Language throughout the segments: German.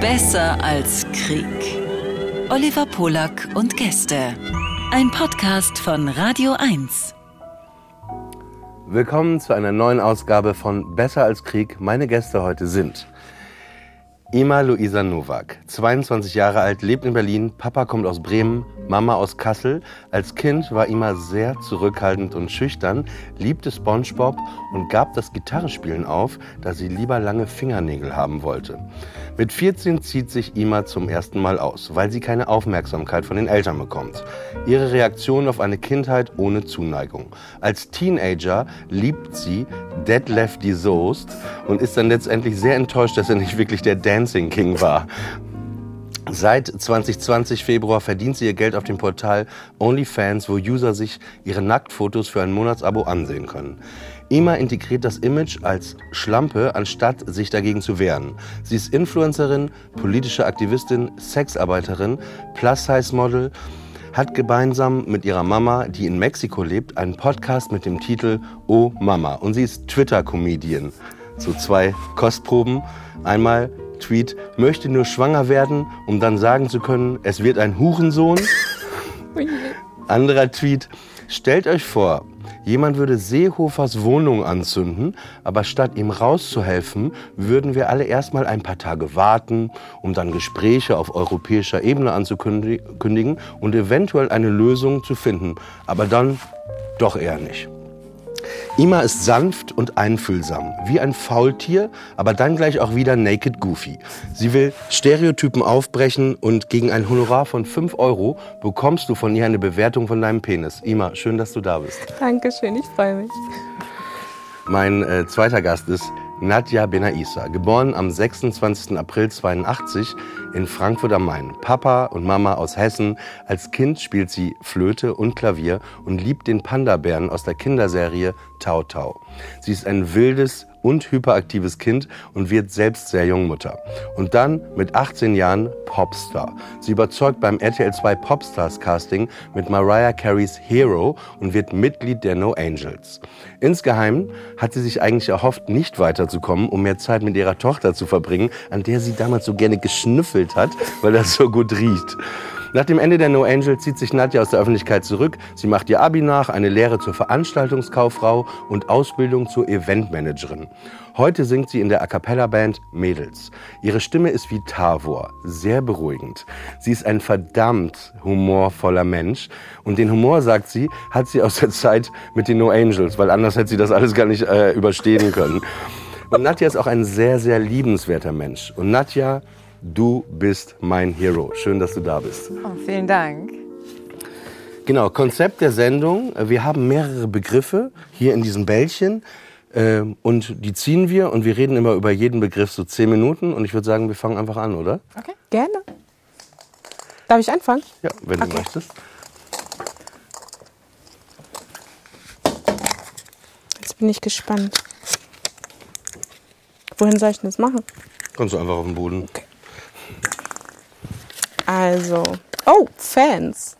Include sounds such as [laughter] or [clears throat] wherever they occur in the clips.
Besser als Krieg. Oliver Polak und Gäste. Ein Podcast von Radio 1. Willkommen zu einer neuen Ausgabe von Besser als Krieg. Meine Gäste heute sind Ima Luisa Nowak, 22 Jahre alt, lebt in Berlin. Papa kommt aus Bremen, Mama aus Kassel. Als Kind war Ima sehr zurückhaltend und schüchtern, liebte SpongeBob und gab das Gitarrespielen auf, da sie lieber lange Fingernägel haben wollte. Mit 14 zieht sich Ima zum ersten Mal aus, weil sie keine Aufmerksamkeit von den Eltern bekommt. Ihre Reaktion auf eine Kindheit ohne Zuneigung. Als Teenager liebt sie Dead Lefty Soest und ist dann letztendlich sehr enttäuscht, dass er nicht wirklich der Dancing King war. Seit 2020 Februar verdient sie ihr Geld auf dem Portal OnlyFans, wo User sich ihre Nacktfotos für ein Monatsabo ansehen können. Ima integriert das Image als Schlampe, anstatt sich dagegen zu wehren. Sie ist Influencerin, politische Aktivistin, Sexarbeiterin, Plus-Size-Model, hat gemeinsam mit ihrer Mama, die in Mexiko lebt, einen Podcast mit dem Titel Oh Mama. Und sie ist Twitter-Comedian. So zwei Kostproben. Einmal Tweet, möchte nur schwanger werden, um dann sagen zu können, es wird ein Hurensohn. [laughs] Anderer Tweet, stellt euch vor, Jemand würde Seehofers Wohnung anzünden, aber statt ihm rauszuhelfen, würden wir alle erstmal ein paar Tage warten, um dann Gespräche auf europäischer Ebene anzukündigen und eventuell eine Lösung zu finden. Aber dann doch eher nicht. Ima ist sanft und einfühlsam, wie ein Faultier, aber dann gleich auch wieder naked goofy. Sie will Stereotypen aufbrechen und gegen ein Honorar von 5 Euro bekommst du von ihr eine Bewertung von deinem Penis. Ima, schön, dass du da bist. Dankeschön, ich freue mich. Mein äh, zweiter Gast ist Nadja Benaissa, geboren am 26. April 82 in Frankfurt am Main. Papa und Mama aus Hessen. Als Kind spielt sie Flöte und Klavier und liebt den Panda-Bären aus der Kinderserie Tau Tau. Sie ist ein wildes, und hyperaktives Kind und wird selbst sehr jung Mutter. Und dann mit 18 Jahren Popstar. Sie überzeugt beim RTL 2 Popstars Casting mit Mariah Careys Hero und wird Mitglied der No Angels. Insgeheim hat sie sich eigentlich erhofft, nicht weiterzukommen, um mehr Zeit mit ihrer Tochter zu verbringen, an der sie damals so gerne geschnüffelt hat, weil das so gut riecht. Nach dem Ende der No Angel zieht sich Nadja aus der Öffentlichkeit zurück. Sie macht ihr Abi nach, eine Lehre zur Veranstaltungskauffrau und Ausbildung zur Eventmanagerin. Heute singt sie in der A Cappella Band Mädels. Ihre Stimme ist wie Tavor, sehr beruhigend. Sie ist ein verdammt humorvoller Mensch und den Humor, sagt sie, hat sie aus der Zeit mit den No Angels, weil anders hätte sie das alles gar nicht äh, überstehen können. Und Nadja ist auch ein sehr, sehr liebenswerter Mensch. Und Nadja Du bist mein Hero. Schön, dass du da bist. Oh, vielen Dank. Genau, Konzept der Sendung. Wir haben mehrere Begriffe hier in diesem Bällchen. Äh, und die ziehen wir und wir reden immer über jeden Begriff so zehn Minuten. Und ich würde sagen, wir fangen einfach an, oder? Okay, gerne. Darf ich anfangen? Ja, wenn okay. du möchtest. Jetzt bin ich gespannt. Wohin soll ich denn das machen? Kannst du einfach auf den Boden. Okay. Also, oh, Fans.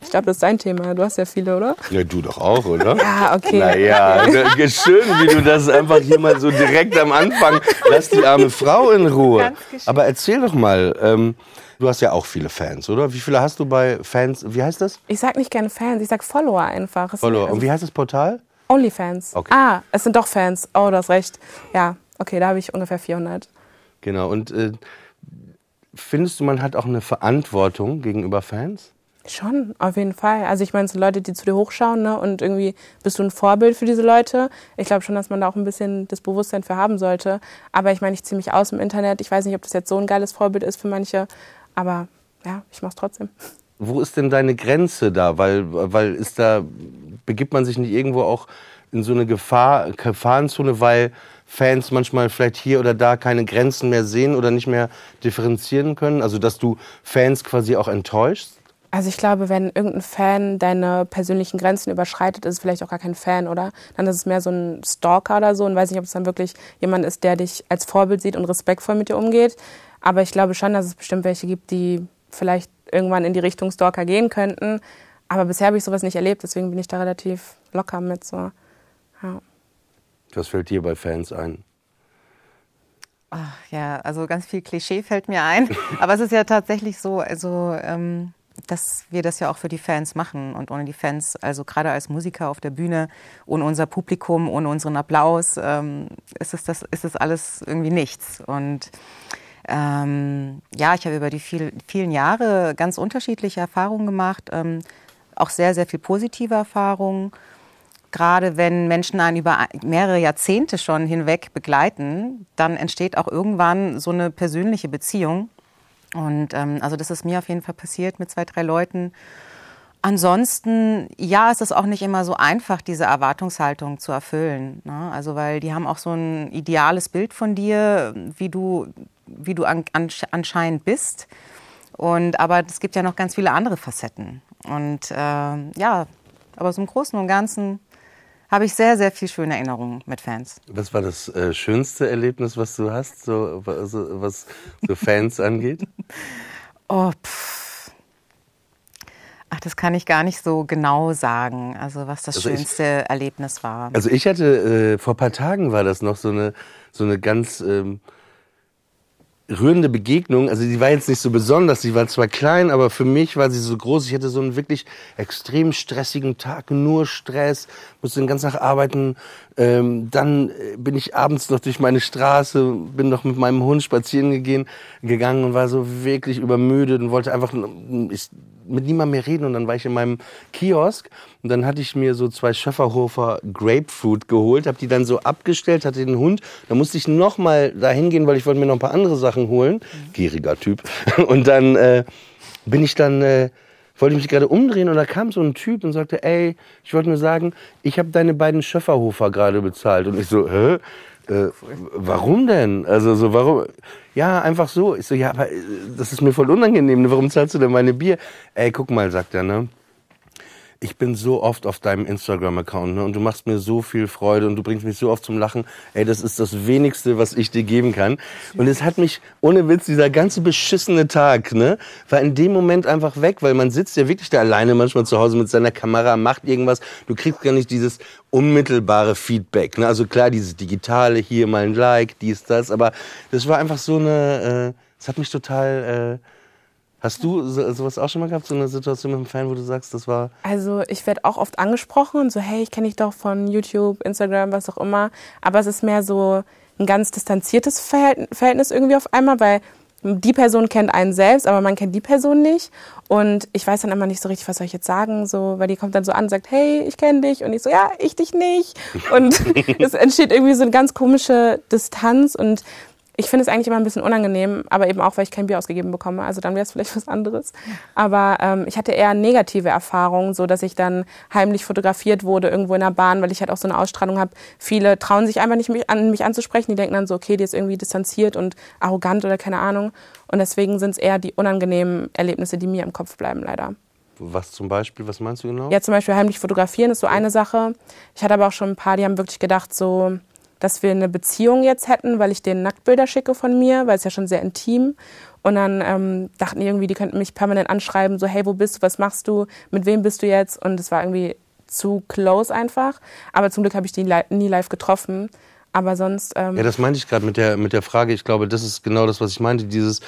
Ich glaube, das ist dein Thema. Du hast ja viele, oder? Ja, du doch auch, oder? [laughs] Ja, okay. Naja, schön, wie du das einfach hier mal so direkt am Anfang. Lass die arme Frau in Ruhe. Aber erzähl doch mal. Ähm, du hast ja auch viele Fans, oder? Wie viele hast du bei Fans? Wie heißt das? Ich sag nicht gerne Fans, ich sag Follower einfach. Follower. Und wie heißt das Portal? Onlyfans. Okay. Ah, es sind doch Fans. Oh, du hast recht. Ja, okay, da habe ich ungefähr 400. Genau. Und äh, Findest du, man hat auch eine Verantwortung gegenüber Fans? Schon, auf jeden Fall. Also ich meine, es sind Leute, die zu dir hochschauen ne? und irgendwie bist du ein Vorbild für diese Leute. Ich glaube schon, dass man da auch ein bisschen das Bewusstsein für haben sollte. Aber ich meine, ich ziehe mich aus im Internet. Ich weiß nicht, ob das jetzt so ein geiles Vorbild ist für manche, aber ja, ich mache es trotzdem. Wo ist denn deine Grenze da? Weil, weil ist da, begibt man sich nicht irgendwo auch in so eine Gefahr, Gefahrenzone, weil Fans manchmal vielleicht hier oder da keine Grenzen mehr sehen oder nicht mehr differenzieren können? Also dass du Fans quasi auch enttäuschst? Also ich glaube, wenn irgendein Fan deine persönlichen Grenzen überschreitet, ist es vielleicht auch gar kein Fan, oder? Dann ist es mehr so ein Stalker oder so und weiß nicht, ob es dann wirklich jemand ist, der dich als Vorbild sieht und respektvoll mit dir umgeht. Aber ich glaube schon, dass es bestimmt welche gibt, die vielleicht irgendwann in die Richtung Stalker gehen könnten. Aber bisher habe ich sowas nicht erlebt, deswegen bin ich da relativ locker mit so. Ja. Was fällt dir bei Fans ein? Ach, ja, also ganz viel Klischee fällt mir ein. [laughs] Aber es ist ja tatsächlich so, also ähm, dass wir das ja auch für die Fans machen. Und ohne die Fans, also gerade als Musiker auf der Bühne, ohne unser Publikum, ohne unseren Applaus, ähm, ist, es das, ist es alles irgendwie nichts. Und ähm, ja, ich habe über die viel, vielen Jahre ganz unterschiedliche Erfahrungen gemacht, ähm, auch sehr, sehr viel positive Erfahrungen. Gerade wenn Menschen einen über mehrere Jahrzehnte schon hinweg begleiten, dann entsteht auch irgendwann so eine persönliche Beziehung. Und ähm, also das ist mir auf jeden Fall passiert mit zwei, drei Leuten. Ansonsten, ja, es ist auch nicht immer so einfach, diese Erwartungshaltung zu erfüllen. Ne? Also, weil die haben auch so ein ideales Bild von dir, wie du, wie du an, an, anscheinend bist. Und, aber es gibt ja noch ganz viele andere Facetten. Und äh, ja, aber so im Großen und Ganzen habe ich sehr, sehr viel schöne Erinnerungen mit Fans. Was war das äh, schönste Erlebnis, was du hast, so, also, was so Fans [laughs] angeht? Oh, pff. Ach, das kann ich gar nicht so genau sagen, also was das also schönste ich, Erlebnis war. Also ich hatte, äh, vor ein paar Tagen war das noch so eine, so eine ganz... Ähm, rührende Begegnung. Also die war jetzt nicht so besonders, sie war zwar klein, aber für mich war sie so groß. Ich hatte so einen wirklich extrem stressigen Tag, nur Stress, musste den ganzen Tag arbeiten. Ähm, dann äh, bin ich abends noch durch meine Straße, bin noch mit meinem Hund spazieren gegangen, und war so wirklich übermüdet und wollte einfach, ich mit niemandem mehr reden. Und dann war ich in meinem Kiosk und dann hatte ich mir so zwei Schöfferhofer Grapefruit geholt, habe die dann so abgestellt, hatte den Hund, da musste ich noch mal dahin gehen, weil ich wollte mir noch ein paar andere Sachen holen, gieriger Typ. [laughs] Und dann äh, bin ich dann äh, wollte mich gerade umdrehen und da kam so ein Typ und sagte, ey, ich wollte nur sagen, ich habe deine beiden Schöfferhofer gerade bezahlt. Und ich so, hä? Äh, warum denn? Also so, warum? Ja, einfach so. Ich so, ja, aber äh, das ist mir voll unangenehm. Warum zahlst du denn meine Bier? Ey, guck mal, sagt er, ne? Ich bin so oft auf deinem Instagram-Account ne, und du machst mir so viel Freude und du bringst mich so oft zum Lachen. Ey, das ist das Wenigste, was ich dir geben kann. Und es hat mich, ohne Witz, dieser ganze beschissene Tag, ne, war in dem Moment einfach weg, weil man sitzt ja wirklich da alleine manchmal zu Hause mit seiner Kamera, macht irgendwas. Du kriegst gar nicht dieses unmittelbare Feedback. Ne? Also klar, dieses digitale, hier mal ein Like, dies, das, aber das war einfach so eine, äh, es hat mich total... Äh, Hast du so, sowas auch schon mal gehabt, so eine Situation mit einem Fan, wo du sagst, das war. Also ich werde auch oft angesprochen und so, hey, ich kenne dich doch von YouTube, Instagram, was auch immer. Aber es ist mehr so ein ganz distanziertes Verhältnis irgendwie auf einmal, weil die Person kennt einen selbst, aber man kennt die Person nicht. Und ich weiß dann immer nicht so richtig, was soll ich jetzt sagen, so, weil die kommt dann so an und sagt, hey, ich kenne dich. Und ich so, ja, ich dich nicht. Und [laughs] es entsteht irgendwie so eine ganz komische Distanz und ich finde es eigentlich immer ein bisschen unangenehm, aber eben auch, weil ich kein Bier ausgegeben bekomme. Also dann wäre es vielleicht [laughs] was anderes. Aber ähm, ich hatte eher negative Erfahrungen, so dass ich dann heimlich fotografiert wurde irgendwo in der Bahn, weil ich halt auch so eine Ausstrahlung habe. Viele trauen sich einfach nicht mich, an mich anzusprechen. Die denken dann so, okay, die ist irgendwie distanziert und arrogant oder keine Ahnung. Und deswegen sind es eher die unangenehmen Erlebnisse, die mir im Kopf bleiben, leider. Was zum Beispiel? Was meinst du genau? Ja, zum Beispiel heimlich fotografieren ist so eine Sache. Ich hatte aber auch schon ein paar, die haben wirklich gedacht, so dass wir eine Beziehung jetzt hätten, weil ich denen Nacktbilder schicke von mir, weil es ja schon sehr intim. Und dann ähm, dachten die irgendwie, die könnten mich permanent anschreiben, so hey, wo bist du, was machst du, mit wem bist du jetzt? Und es war irgendwie zu close einfach. Aber zum Glück habe ich die nie live getroffen. Aber sonst. Ähm ja, das meinte ich gerade mit der, mit der Frage. Ich glaube, das ist genau das, was ich meinte. Dieses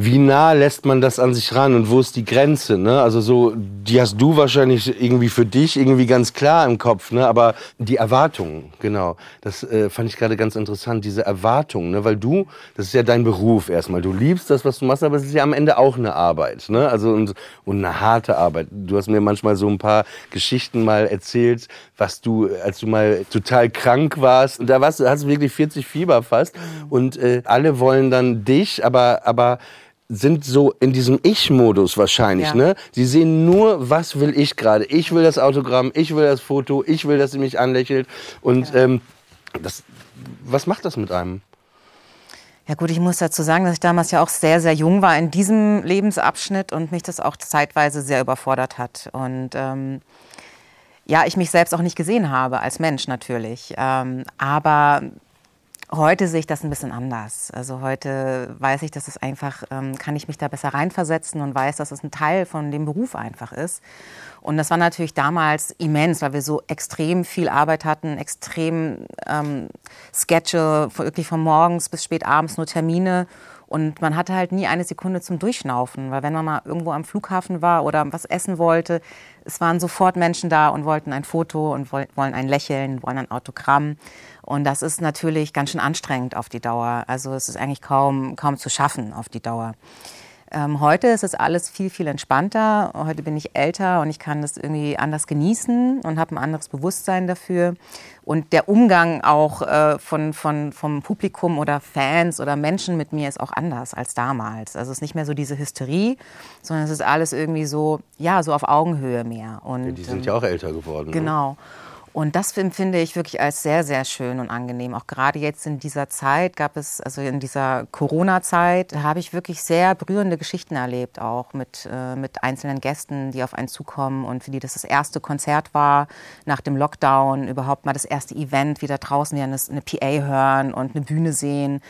wie nah lässt man das an sich ran und wo ist die Grenze? Ne? Also so, die hast du wahrscheinlich irgendwie für dich irgendwie ganz klar im Kopf, ne? aber die Erwartungen, genau, das äh, fand ich gerade ganz interessant, diese Erwartungen, ne? weil du, das ist ja dein Beruf erstmal, du liebst das, was du machst, aber es ist ja am Ende auch eine Arbeit, ne? also und, und eine harte Arbeit. Du hast mir manchmal so ein paar Geschichten mal erzählt, was du, als du mal total krank warst, und da warst hast du wirklich 40 Fieber fast und äh, alle wollen dann dich, aber, aber sind so in diesem Ich-Modus wahrscheinlich, ja. ne? Sie sehen nur, was will ich gerade? Ich will das Autogramm, ich will das Foto, ich will, dass sie mich anlächelt. Und ja. ähm, das, was macht das mit einem? Ja gut, ich muss dazu sagen, dass ich damals ja auch sehr, sehr jung war in diesem Lebensabschnitt und mich das auch zeitweise sehr überfordert hat. Und ähm, ja, ich mich selbst auch nicht gesehen habe als Mensch natürlich. Ähm, aber Heute sehe ich das ein bisschen anders. Also heute weiß ich, dass es einfach, ähm, kann ich mich da besser reinversetzen und weiß, dass es ein Teil von dem Beruf einfach ist. Und das war natürlich damals immens, weil wir so extrem viel Arbeit hatten, extrem ähm, Sketche, wirklich von morgens bis spät abends nur Termine. Und man hatte halt nie eine Sekunde zum Durchschnaufen, weil wenn man mal irgendwo am Flughafen war oder was essen wollte, es waren sofort Menschen da und wollten ein Foto und wollen ein Lächeln, wollen ein Autogramm. Und das ist natürlich ganz schön anstrengend auf die Dauer. Also es ist eigentlich kaum, kaum zu schaffen auf die Dauer. Ähm, heute ist es alles viel, viel entspannter. Heute bin ich älter und ich kann das irgendwie anders genießen und habe ein anderes Bewusstsein dafür. Und der Umgang auch äh, von, von, vom Publikum oder Fans oder Menschen mit mir ist auch anders als damals. Also es ist nicht mehr so diese Hysterie, sondern es ist alles irgendwie so, ja, so auf Augenhöhe mehr. Und, ja, die sind ähm, ja auch älter geworden. Ne? Genau. Ne? Und das empfinde ich wirklich als sehr, sehr schön und angenehm. Auch gerade jetzt in dieser Zeit gab es, also in dieser Corona-Zeit, habe ich wirklich sehr berührende Geschichten erlebt, auch mit, äh, mit einzelnen Gästen, die auf einen zukommen und für die das das erste Konzert war nach dem Lockdown, überhaupt mal das erste Event, wieder draußen, wir eine, eine PA hören und eine Bühne sehen.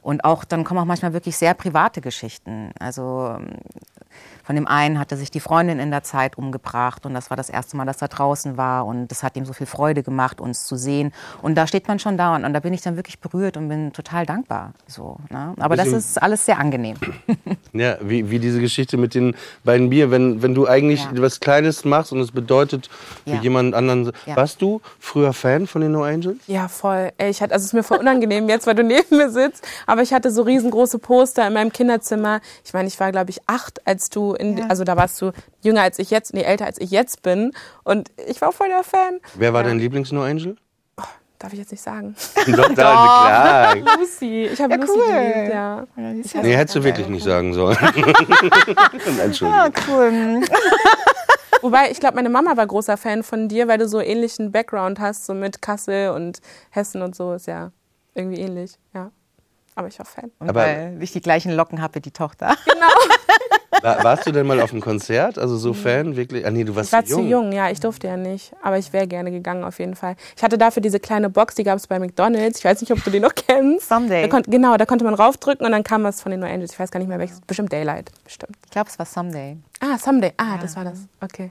Und auch, dann kommen auch manchmal wirklich sehr private Geschichten. Also von dem einen hatte sich die Freundin in der Zeit umgebracht und das war das erste Mal, dass er draußen war und das hat ihm so viel Freude gemacht, uns zu sehen. Und da steht man schon da und, und da bin ich dann wirklich berührt und bin total dankbar. So, ne? Aber das ist alles sehr angenehm. [clears throat] Ja, wie, wie diese Geschichte mit den beiden Bier, wenn, wenn du eigentlich ja. was Kleines machst und es bedeutet für ja. jemand anderen. Ja. Warst du früher Fan von den No Angels? Ja, voll. Ich hatte, also es ist mir voll unangenehm jetzt, weil du [laughs] neben mir sitzt, aber ich hatte so riesengroße Poster in meinem Kinderzimmer. Ich meine, ich war glaube ich acht, als du in, ja. also da warst du jünger als ich jetzt, nee, älter als ich jetzt bin. Und ich war voll der Fan. Wer war ja. dein Lieblings-No Angel? Oh, darf ich jetzt nicht sagen. [laughs] Doch, [laughs] da, klar. [laughs] Lucy. Ich habe ja, Lucy cool. geliebt, ja. ja nee, hättest du wirklich nicht sagen sollen. Entschuldigung. Ja, cool. Wobei, ich glaube, meine Mama war großer Fan von dir, weil du so ähnlichen Background hast, so mit Kassel und Hessen und so. Ist ja irgendwie ähnlich, ja. Aber ich war Fan. Und Aber weil ich die gleichen Locken habe wie die Tochter. Genau. War, warst du denn mal auf einem Konzert? Also so Fan wirklich? Ah, nee, du warst ich war zu jung. zu jung, ja. Ich durfte ja nicht. Aber ich wäre gerne gegangen auf jeden Fall. Ich hatte dafür diese kleine Box, die gab es bei McDonalds. Ich weiß nicht, ob du die noch kennst. Someday. Da genau, da konnte man raufdrücken und dann kam was von den No Angels. Ich weiß gar nicht mehr welches. Bestimmt Daylight. Bestimmt. Ich glaube, es war Someday. Ah, Someday. Ah, ja. das war das. Okay.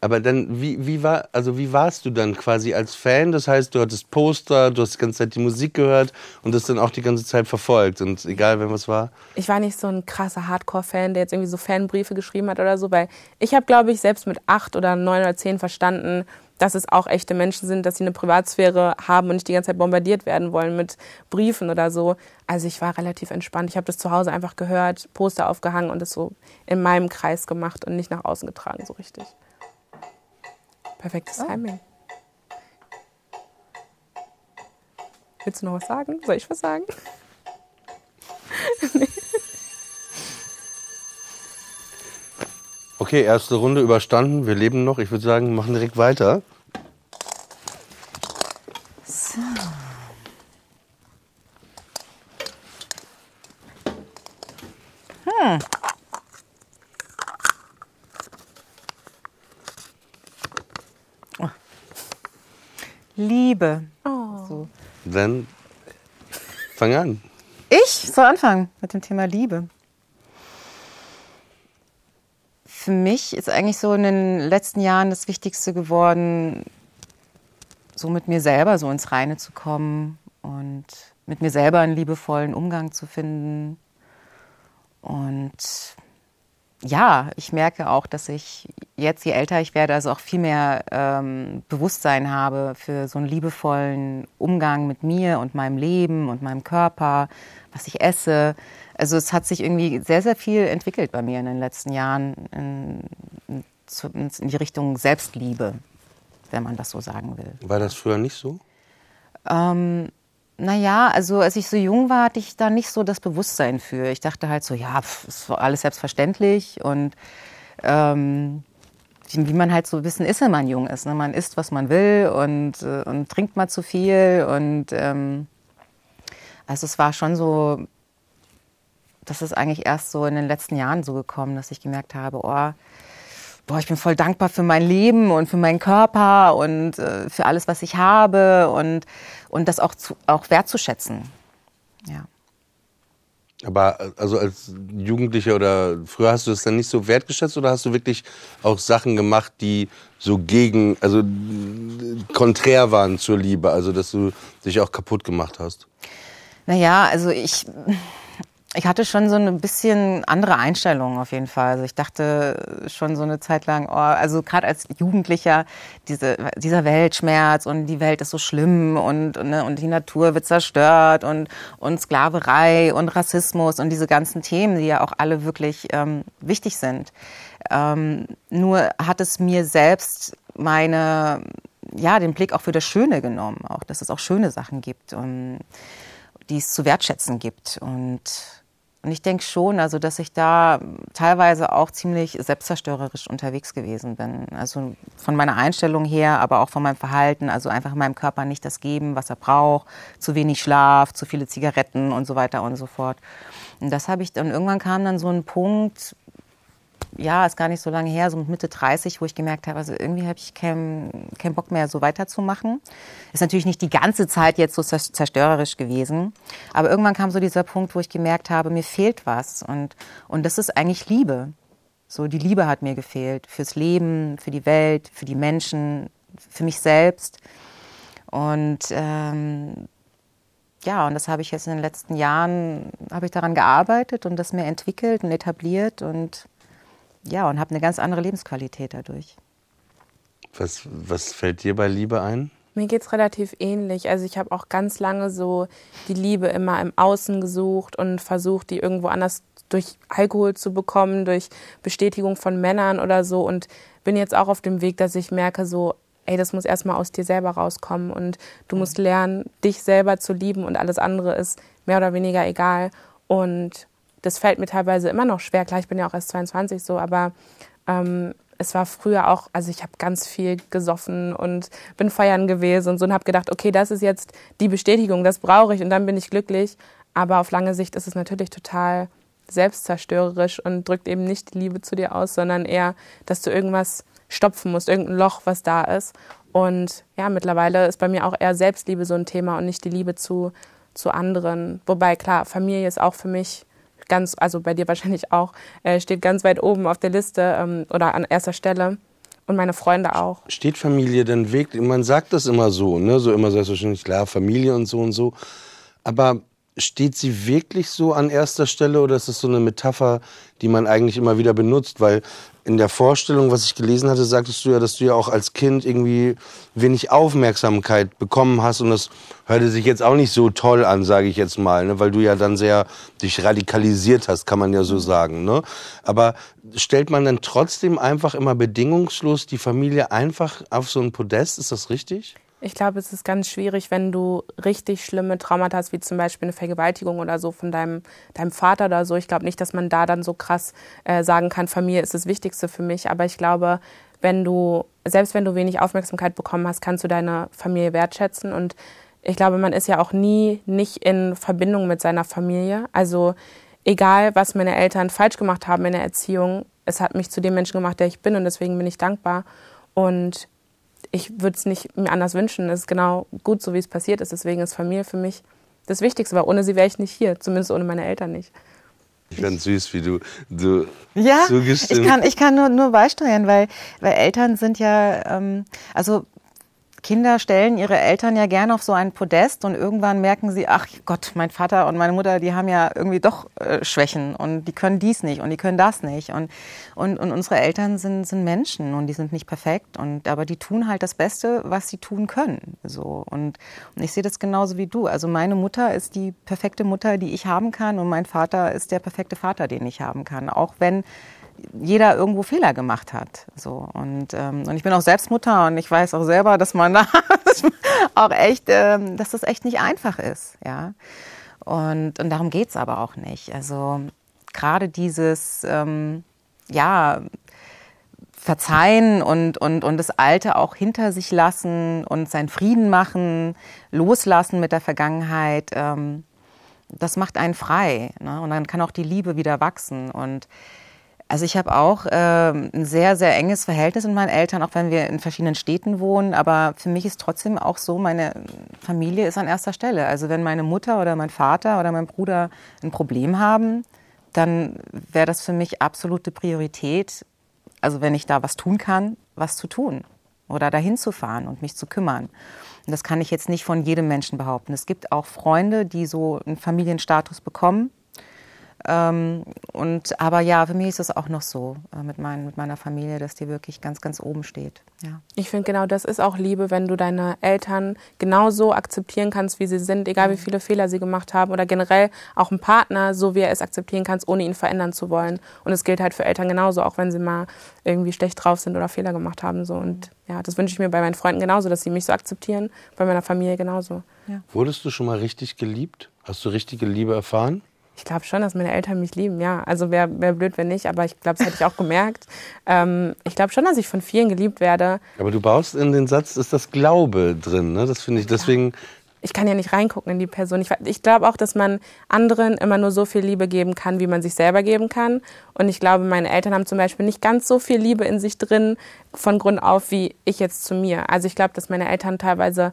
Aber dann, wie, wie, war, also wie warst du dann quasi als Fan? Das heißt, du hattest Poster, du hast die ganze Zeit die Musik gehört und das dann auch die ganze Zeit verfolgt und egal, wenn was war? Ich war nicht so ein krasser Hardcore-Fan, der jetzt irgendwie so Fanbriefe geschrieben hat oder so, weil ich habe, glaube ich, selbst mit acht oder neun oder zehn verstanden, dass es auch echte Menschen sind, dass sie eine Privatsphäre haben und nicht die ganze Zeit bombardiert werden wollen mit Briefen oder so. Also ich war relativ entspannt. Ich habe das zu Hause einfach gehört, Poster aufgehangen und es so in meinem Kreis gemacht und nicht nach außen getragen, so richtig. Perfektes oh. Timing. Willst du noch was sagen? Soll ich was sagen? [laughs] nee. Okay, erste Runde überstanden. Wir leben noch. Ich würde sagen, machen direkt weiter. So. Hm. Liebe. Oh. So. Dann fang an. Ich soll anfangen mit dem Thema Liebe. Für mich ist eigentlich so in den letzten Jahren das Wichtigste geworden, so mit mir selber so ins Reine zu kommen und mit mir selber einen liebevollen Umgang zu finden und ja, ich merke auch, dass ich jetzt, je älter ich werde, also auch viel mehr ähm, Bewusstsein habe für so einen liebevollen Umgang mit mir und meinem Leben und meinem Körper, was ich esse. Also es hat sich irgendwie sehr, sehr viel entwickelt bei mir in den letzten Jahren in, in, in die Richtung Selbstliebe, wenn man das so sagen will. War das früher nicht so? Ähm, naja, also als ich so jung war, hatte ich da nicht so das Bewusstsein für. Ich dachte halt so, ja, pff, ist alles selbstverständlich und ähm, wie man halt so wissen ist, wenn man jung ist. Ne? Man isst, was man will und, äh, und trinkt mal zu viel und ähm, also es war schon so, das ist eigentlich erst so in den letzten Jahren so gekommen, dass ich gemerkt habe, oh, boah, ich bin voll dankbar für mein Leben und für meinen Körper und äh, für alles, was ich habe und, und das auch, zu, auch wertzuschätzen. Ja. Aber also als Jugendlicher oder früher hast du es dann nicht so wertgeschätzt oder hast du wirklich auch Sachen gemacht, die so gegen, also konträr waren zur Liebe, also dass du dich auch kaputt gemacht hast? Naja, also ich, ich hatte schon so ein bisschen andere Einstellungen auf jeden Fall. Also ich dachte schon so eine Zeit lang, oh, also gerade als Jugendlicher, diese, dieser Weltschmerz und die Welt ist so schlimm und, und, ne, und die Natur wird zerstört und, und Sklaverei und Rassismus und diese ganzen Themen, die ja auch alle wirklich ähm, wichtig sind. Ähm, nur hat es mir selbst meine, ja, den Blick auch für das Schöne genommen, auch, dass es auch schöne Sachen gibt. Und, die es zu wertschätzen gibt. Und und ich denke schon, also dass ich da teilweise auch ziemlich selbstzerstörerisch unterwegs gewesen bin. Also von meiner Einstellung her, aber auch von meinem Verhalten, also einfach meinem Körper nicht das geben, was er braucht, zu wenig Schlaf, zu viele Zigaretten und so weiter und so fort. Und das habe ich dann irgendwann kam dann so ein Punkt, ja, ist gar nicht so lange her, so mit Mitte 30, wo ich gemerkt habe, also irgendwie habe ich keinen kein Bock mehr, so weiterzumachen. Ist natürlich nicht die ganze Zeit jetzt so zerstörerisch gewesen, aber irgendwann kam so dieser Punkt, wo ich gemerkt habe, mir fehlt was und, und das ist eigentlich Liebe. So, die Liebe hat mir gefehlt fürs Leben, für die Welt, für die Menschen, für mich selbst. Und ähm, ja, und das habe ich jetzt in den letzten Jahren, habe ich daran gearbeitet und das mir entwickelt und etabliert und ja, und habe eine ganz andere Lebensqualität dadurch. Was, was fällt dir bei Liebe ein? Mir geht es relativ ähnlich. Also ich habe auch ganz lange so die Liebe immer im Außen gesucht und versucht, die irgendwo anders durch Alkohol zu bekommen, durch Bestätigung von Männern oder so. Und bin jetzt auch auf dem Weg, dass ich merke, so, ey, das muss erstmal aus dir selber rauskommen. Und du musst lernen, dich selber zu lieben und alles andere ist mehr oder weniger egal. Und das fällt mir teilweise immer noch schwer. Klar, ich bin ja auch erst 22 so, aber ähm, es war früher auch, also ich habe ganz viel gesoffen und bin feiern gewesen und so und habe gedacht, okay, das ist jetzt die Bestätigung, das brauche ich und dann bin ich glücklich. Aber auf lange Sicht ist es natürlich total selbstzerstörerisch und drückt eben nicht die Liebe zu dir aus, sondern eher, dass du irgendwas stopfen musst, irgendein Loch, was da ist. Und ja, mittlerweile ist bei mir auch eher Selbstliebe so ein Thema und nicht die Liebe zu, zu anderen. Wobei, klar, Familie ist auch für mich ganz, also bei dir wahrscheinlich auch, äh, steht ganz weit oben auf der Liste ähm, oder an erster Stelle. Und meine Freunde auch. Steht Familie denn wirklich? Man sagt das immer so, ne? So immer selbstverständlich, klar, Familie und so und so. Aber steht sie wirklich so an erster Stelle oder ist das so eine Metapher, die man eigentlich immer wieder benutzt? Weil in der Vorstellung, was ich gelesen hatte, sagtest du ja, dass du ja auch als Kind irgendwie wenig Aufmerksamkeit bekommen hast und das hörte sich jetzt auch nicht so toll an, sage ich jetzt mal, ne? weil du ja dann sehr dich radikalisiert hast, kann man ja so sagen. Ne? Aber stellt man dann trotzdem einfach immer bedingungslos die Familie einfach auf so ein Podest? Ist das richtig? Ich glaube, es ist ganz schwierig, wenn du richtig schlimme Traumata hast, wie zum Beispiel eine Vergewaltigung oder so von deinem, deinem Vater oder so. Ich glaube nicht, dass man da dann so krass äh, sagen kann, Familie ist das Wichtigste für mich. Aber ich glaube, wenn du, selbst wenn du wenig Aufmerksamkeit bekommen hast, kannst du deine Familie wertschätzen. Und ich glaube, man ist ja auch nie nicht in Verbindung mit seiner Familie. Also egal, was meine Eltern falsch gemacht haben in der Erziehung, es hat mich zu dem Menschen gemacht, der ich bin und deswegen bin ich dankbar. Und ich würde es nicht mir anders wünschen. Es ist genau gut, so wie es passiert ist. Deswegen ist Familie für mich das Wichtigste, weil ohne sie wäre ich nicht hier, zumindest ohne meine Eltern nicht. Ich fand süß, wie du, du ja, zugestimmt ich kann, ich kann nur, nur beisteuern, weil, weil Eltern sind ja, ähm, also Kinder stellen ihre Eltern ja gerne auf so ein Podest und irgendwann merken sie, ach Gott, mein Vater und meine Mutter, die haben ja irgendwie doch äh, Schwächen und die können dies nicht und die können das nicht. Und, und, und unsere Eltern sind, sind Menschen und die sind nicht perfekt, und, aber die tun halt das Beste, was sie tun können. So. Und, und ich sehe das genauso wie du. Also meine Mutter ist die perfekte Mutter, die ich haben kann und mein Vater ist der perfekte Vater, den ich haben kann. Auch wenn jeder irgendwo Fehler gemacht hat. So und ähm, und ich bin auch selbst Mutter und ich weiß auch selber, dass man da [laughs] auch echt, ähm, dass das echt nicht einfach ist, ja. Und und darum geht's aber auch nicht. Also gerade dieses ähm, ja verzeihen und, und, und das Alte auch hinter sich lassen und seinen Frieden machen, loslassen mit der Vergangenheit, ähm, das macht einen frei. Ne? Und dann kann auch die Liebe wieder wachsen. Und Also ich habe auch äh, ein sehr, sehr enges Verhältnis mit meinen Eltern, auch wenn wir in verschiedenen Städten wohnen. Aber für mich ist trotzdem auch so, meine Familie ist an erster Stelle. Also wenn meine Mutter oder mein Vater oder mein Bruder ein Problem haben, dann wäre das für mich absolute Priorität. Also wenn ich da was tun kann, was zu tun oder dahin zu fahren und mich zu kümmern. Und das kann ich jetzt nicht von jedem Menschen behaupten. Es gibt auch Freunde, die so einen Familienstatus bekommen ähm, und, aber ja, für mich ist es auch noch so äh, mit, mein, mit meiner Familie, dass die wirklich ganz, ganz oben steht. Ja. Ich finde genau das ist auch Liebe, wenn du deine Eltern genauso akzeptieren kannst, wie sie sind, egal wie mhm. viele Fehler sie gemacht haben oder generell auch einen Partner, so wie er es akzeptieren kannst, ohne ihn verändern zu wollen. Und es gilt halt für Eltern genauso, auch wenn sie mal irgendwie schlecht drauf sind oder Fehler gemacht haben. So. Und ja, das wünsche ich mir bei meinen Freunden genauso, dass sie mich so akzeptieren, bei meiner Familie genauso. Ja. Wurdest du schon mal richtig geliebt? Hast du richtige Liebe erfahren? Ich glaube schon, dass meine Eltern mich lieben, ja. Also wäre wär blöd, wenn nicht, aber ich glaube, das hätte ich auch gemerkt. Ähm, ich glaube schon, dass ich von vielen geliebt werde. Aber du baust in den Satz, ist das Glaube drin, ne? Das finde ich deswegen. Ich kann ja nicht reingucken in die Person. Ich, ich glaube auch, dass man anderen immer nur so viel Liebe geben kann, wie man sich selber geben kann. Und ich glaube, meine Eltern haben zum Beispiel nicht ganz so viel Liebe in sich drin, von Grund auf, wie ich jetzt zu mir. Also ich glaube, dass meine Eltern teilweise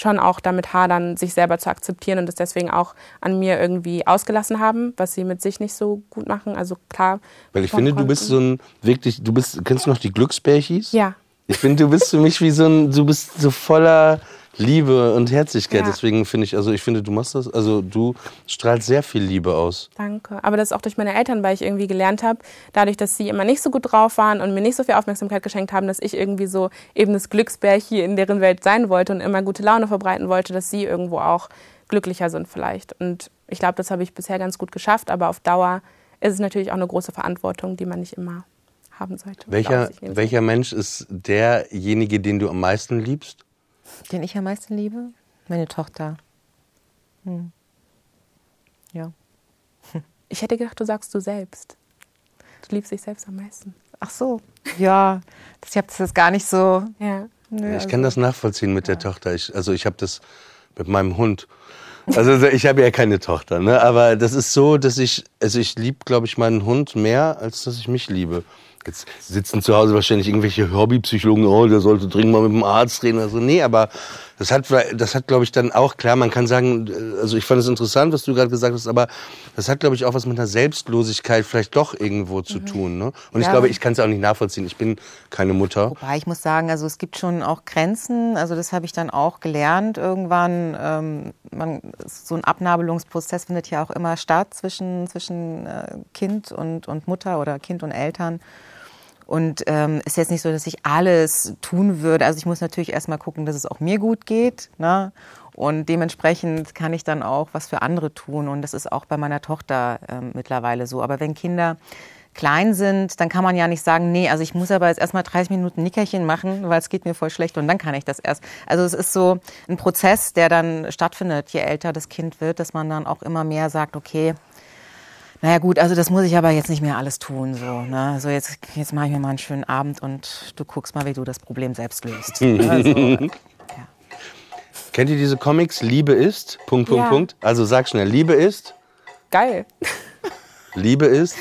schon auch damit hadern, sich selber zu akzeptieren und das deswegen auch an mir irgendwie ausgelassen haben, was sie mit sich nicht so gut machen. Also klar. Weil ich finde, du bist so ein wirklich, du bist, kennst du noch die Glücksbärchis? Ja. Ich finde, du bist für mich wie so ein, du bist so voller Liebe und Herzlichkeit. Ja. Deswegen finde ich, also ich finde, du machst das, also du strahlst sehr viel Liebe aus. Danke. Aber das ist auch durch meine Eltern, weil ich irgendwie gelernt habe, dadurch, dass sie immer nicht so gut drauf waren und mir nicht so viel Aufmerksamkeit geschenkt haben, dass ich irgendwie so eben das Glücksbärchen in deren Welt sein wollte und immer gute Laune verbreiten wollte, dass sie irgendwo auch glücklicher sind vielleicht. Und ich glaube, das habe ich bisher ganz gut geschafft, aber auf Dauer ist es natürlich auch eine große Verantwortung, die man nicht immer haben sollte. Welcher, welcher Mensch ist derjenige, den du am meisten liebst? Den ich am meisten liebe? Meine Tochter. Hm. Ja. [laughs] Ich hätte gedacht, du sagst du selbst. Du liebst dich selbst am meisten. Ach so. Ja, ich habe das gar nicht so. Ja. Nö, ich also. kann das nachvollziehen mit ja. der Tochter. Ich, also ich habe das mit meinem Hund. Also ich habe ja keine Tochter, ne? Aber das ist so, dass ich, also ich liebe, glaube ich, meinen Hund mehr, als dass ich mich liebe. Jetzt sitzen zu Hause wahrscheinlich irgendwelche Hobbypsychologen, oh, der sollte dringend mal mit dem Arzt reden oder so. Nee, aber das hat, das hat, glaube ich, dann auch, klar, man kann sagen, also ich fand es interessant, was du gerade gesagt hast, aber das hat, glaube ich, auch was mit einer Selbstlosigkeit vielleicht doch irgendwo zu mhm. tun. Ne? Und ja. ich glaube, ich kann es auch nicht nachvollziehen. Ich bin keine Mutter. Wobei, ich muss sagen, also es gibt schon auch Grenzen. Also das habe ich dann auch gelernt irgendwann. Ähm, man, so ein Abnabelungsprozess findet ja auch immer statt zwischen, zwischen äh, Kind und, und Mutter oder Kind und Eltern. Und ähm, ist jetzt nicht so, dass ich alles tun würde. Also ich muss natürlich erstmal gucken, dass es auch mir gut geht. Ne? Und dementsprechend kann ich dann auch was für andere tun. Und das ist auch bei meiner Tochter ähm, mittlerweile so. Aber wenn Kinder klein sind, dann kann man ja nicht sagen, nee, also ich muss aber jetzt erstmal 30 Minuten Nickerchen machen, weil es geht mir voll schlecht und dann kann ich das erst. Also es ist so ein Prozess, der dann stattfindet, je älter das Kind wird, dass man dann auch immer mehr sagt, okay, naja gut, also das muss ich aber jetzt nicht mehr alles tun. So, ne? also jetzt, jetzt mache ich mir mal einen schönen Abend und du guckst mal, wie du das Problem selbst löst. [laughs] Also, ja. Kennt ihr diese Comics Liebe ist? Punkt, Punkt, ja. Punkt. Also sag schnell, Liebe ist? Geil. Liebe ist?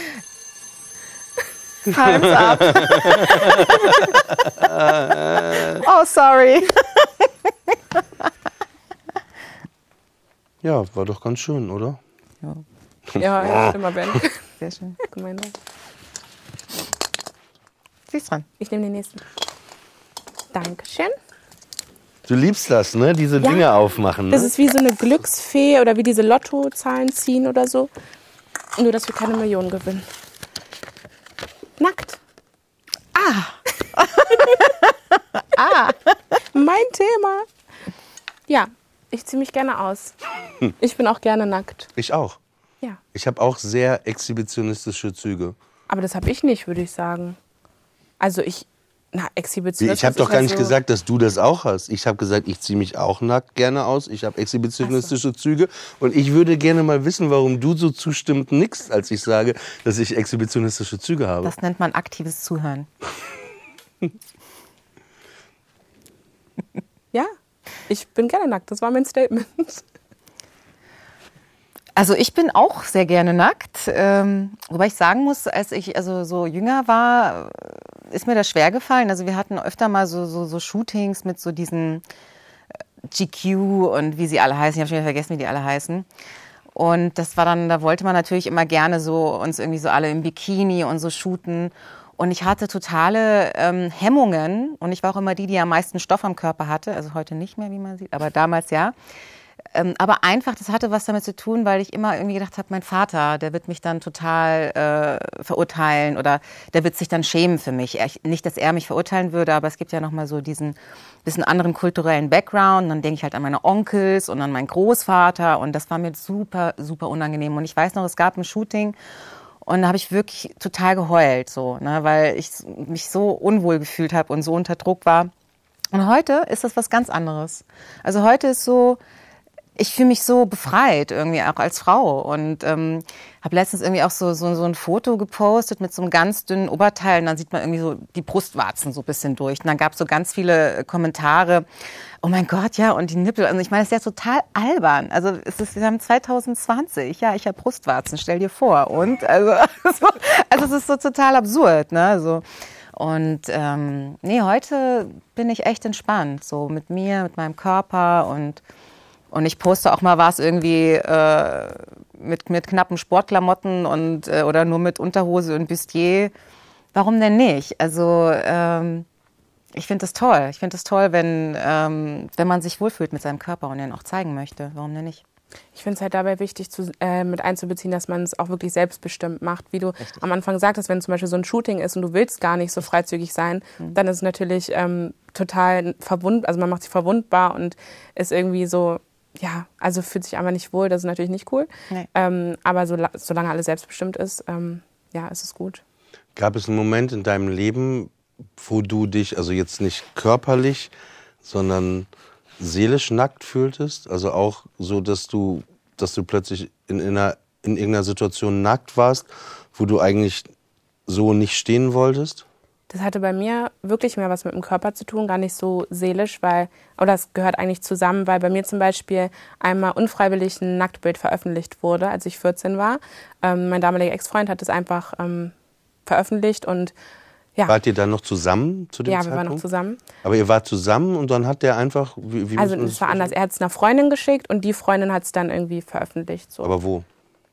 Time's up. [laughs] oh, sorry. ja, war doch ganz schön, oder? Ja. Ja, ja stimmt mal, Ben. [laughs] Sehr schön. Gemein. Sie ist dran. Ich nehme den nächsten. Dankeschön. Du liebst das, ne? Diese ja, Dinge aufmachen. Ne? Das ist wie so eine Glücksfee oder wie diese Lottozahlen ziehen oder so. Nur, dass wir keine Millionen gewinnen. Nackt. Ah. [laughs] ah. mein Thema. Ja, ich ziehe mich gerne aus. [laughs] Ich bin auch gerne nackt. Ich auch. Ja. Ich habe auch sehr exhibitionistische Züge. Aber das habe ich nicht, würde ich sagen. Also ich, na, Exhibitionismus. Ich habe doch gar nicht so gesagt, dass du das auch hast. Ich habe gesagt, ich ziehe mich auch nackt gerne aus. Ich habe exhibitionistische so. Züge. Und ich würde gerne mal wissen, warum du so zustimmt nickst, als ich sage, dass ich exhibitionistische Züge habe. Das nennt man aktives Zuhören. [laughs] ja, ich bin gerne nackt. Das war mein Statement. Also ich bin auch sehr gerne nackt. Ähm, wobei ich sagen muss, als ich also so jünger war, ist mir das schwer gefallen. Also wir hatten öfter mal so, so, so Shootings mit so diesen äh, GQ und wie sie alle heißen. Ich habe schon wieder vergessen, wie die alle heißen. Und das war dann, da wollte man natürlich immer gerne so uns irgendwie so alle im Bikini und so shooten. Und ich hatte totale ähm, Hemmungen und ich war auch immer die, die am meisten Stoff am Körper hatte. Also heute nicht mehr, wie man sieht, aber damals ja. Ähm, aber einfach, das hatte was damit zu tun, weil ich immer irgendwie gedacht habe, mein Vater, der wird mich dann total äh, verurteilen oder der wird sich dann schämen für mich. Er, nicht, dass er mich verurteilen würde, aber es gibt ja nochmal so diesen bisschen anderen kulturellen Background. Und dann denke ich halt an meine Onkels und an meinen Großvater und das war mir super, super unangenehm. Und ich weiß noch, es gab ein Shooting und da habe ich wirklich total geheult, so, ne, weil ich mich so unwohl gefühlt habe und so unter Druck war. Und heute ist das was ganz anderes. Also heute ist so, ich fühle mich so befreit irgendwie auch als Frau und ähm, habe letztens irgendwie auch so, so so ein Foto gepostet mit so einem ganz dünnen Oberteil und dann sieht man irgendwie so die Brustwarzen so ein bisschen durch. Und dann gab es so ganz viele Kommentare oh mein Gott ja und die Nippel also ich meine es ist ja total albern. Also es ist wir haben 2020 ja ich habe Brustwarzen stell dir vor. Und also [laughs] also es ist so total absurd ne so. Und ähm, nee heute bin ich echt entspannt so mit mir mit meinem Körper und und ich poste auch mal was irgendwie äh, mit, mit knappen Sportklamotten und äh, oder nur mit Unterhose und Bustier. Warum denn nicht? Also ähm, ich finde das toll. Ich finde es toll, wenn, ähm, wenn man sich wohlfühlt mit seinem Körper und den auch zeigen möchte. Warum denn nicht? Ich finde es halt dabei wichtig, zu, äh, mit einzubeziehen, dass man es auch wirklich selbstbestimmt macht. Wie du Richtig. am Anfang sagtest, wenn zum Beispiel so ein Shooting ist und du willst gar nicht so freizügig sein, mhm. dann ist es natürlich ähm, total verwund, also man macht sich verwundbar und ist irgendwie so, ja, also fühlt sich einfach nicht wohl, das ist natürlich nicht cool. Nee. Ähm, aber so, solange alles selbstbestimmt ist, ähm, ja, ist es gut. Gab es einen Moment in deinem Leben, wo du dich, also jetzt nicht körperlich, sondern seelisch nackt fühltest? Also auch so, dass du, dass du plötzlich in, in, einer, in irgendeiner Situation nackt warst, wo du eigentlich so nicht stehen wolltest? Das hatte bei mir wirklich mehr was mit dem Körper zu tun, gar nicht so seelisch, weil, oder es gehört eigentlich zusammen, weil bei mir zum Beispiel einmal unfreiwillig ein Nacktbild veröffentlicht wurde, als ich 14 war. Ähm, mein damaliger Ex-Freund hat es einfach ähm, veröffentlicht und ja. Wart ihr dann noch zusammen zu dem ja, Zeitpunkt? Ja, wir waren noch zusammen. Aber ihr wart zusammen und dann hat der einfach. Wie, wie also es war anders. Er hat es einer Freundin geschickt und die Freundin hat es dann irgendwie veröffentlicht. So. Aber wo?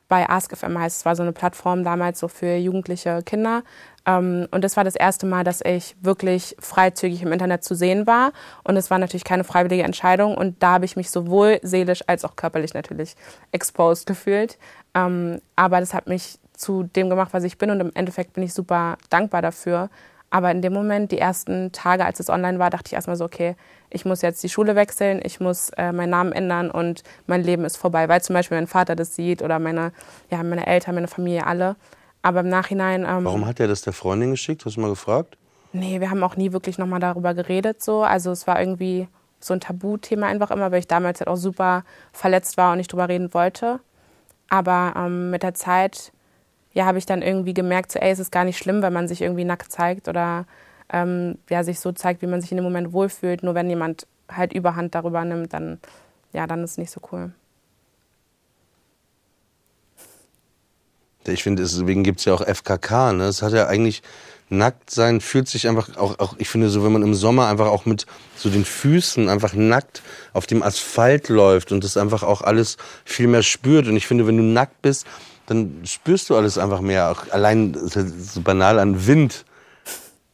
Bei AskFM heißt es, war so eine Plattform damals so für jugendliche Kinder. Ähm, und das war das erste Mal, dass ich wirklich freizügig im Internet zu sehen war. Und es war natürlich keine freiwillige Entscheidung. Und da habe ich mich sowohl seelisch als auch körperlich natürlich exposed gefühlt. Ähm, aber das hat mich zu dem gemacht, was ich bin. Und im Endeffekt bin ich super dankbar dafür. Aber in dem Moment, die ersten Tage, als es online war, dachte ich erstmal so, okay, ich muss jetzt die Schule wechseln, ich muss äh, meinen Namen ändern und mein Leben ist vorbei. Weil zum Beispiel mein Vater das sieht oder meine, ja, meine Eltern, meine Familie, alle. Aber im Nachhinein. Ähm, Warum hat er das der Freundin geschickt? Hast du mal gefragt? Nee, wir haben auch nie wirklich nochmal darüber geredet. So. Also es war irgendwie so ein Tabuthema einfach immer, weil ich damals halt auch super verletzt war und nicht drüber reden wollte. Aber ähm, mit der Zeit ja, habe ich dann irgendwie gemerkt, so, ey, es ist gar nicht schlimm, wenn man sich irgendwie nackt zeigt oder ähm, ja, sich so zeigt, wie man sich in dem Moment wohlfühlt. Nur wenn jemand halt Überhand darüber nimmt, dann, ja, dann ist es nicht so cool. Ich finde, deswegen gibt es ja auch FKK. Ne? Es hat ja eigentlich nackt sein, fühlt sich einfach auch, auch, ich finde so, wenn man im Sommer einfach auch mit so den Füßen einfach nackt auf dem Asphalt läuft und das einfach auch alles viel mehr spürt. Und ich finde, wenn du nackt bist, dann spürst du alles einfach mehr. Auch allein so banal an Wind.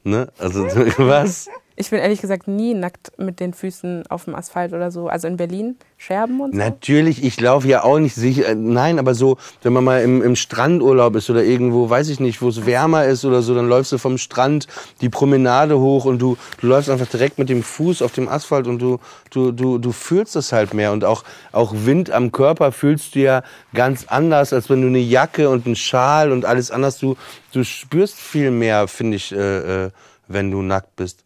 Ne? Also [laughs] was? Ich bin ehrlich gesagt nie nackt mit den Füßen auf dem Asphalt oder so. Also in Berlin, Scherben und so. Natürlich, ich laufe ja auch nicht sicher. Äh, nein, aber so, wenn man mal im, im Strandurlaub ist oder irgendwo, weiß ich nicht, wo es wärmer ist oder so, dann läufst du vom Strand die Promenade hoch und du, du läufst einfach direkt mit dem Fuß auf dem Asphalt und du, du, du, du fühlst das halt mehr. Und auch, auch Wind am Körper fühlst du ja ganz anders, als wenn du eine Jacke und einen Schal und alles anders, du, du spürst viel mehr, finde ich, äh, äh, wenn du nackt bist.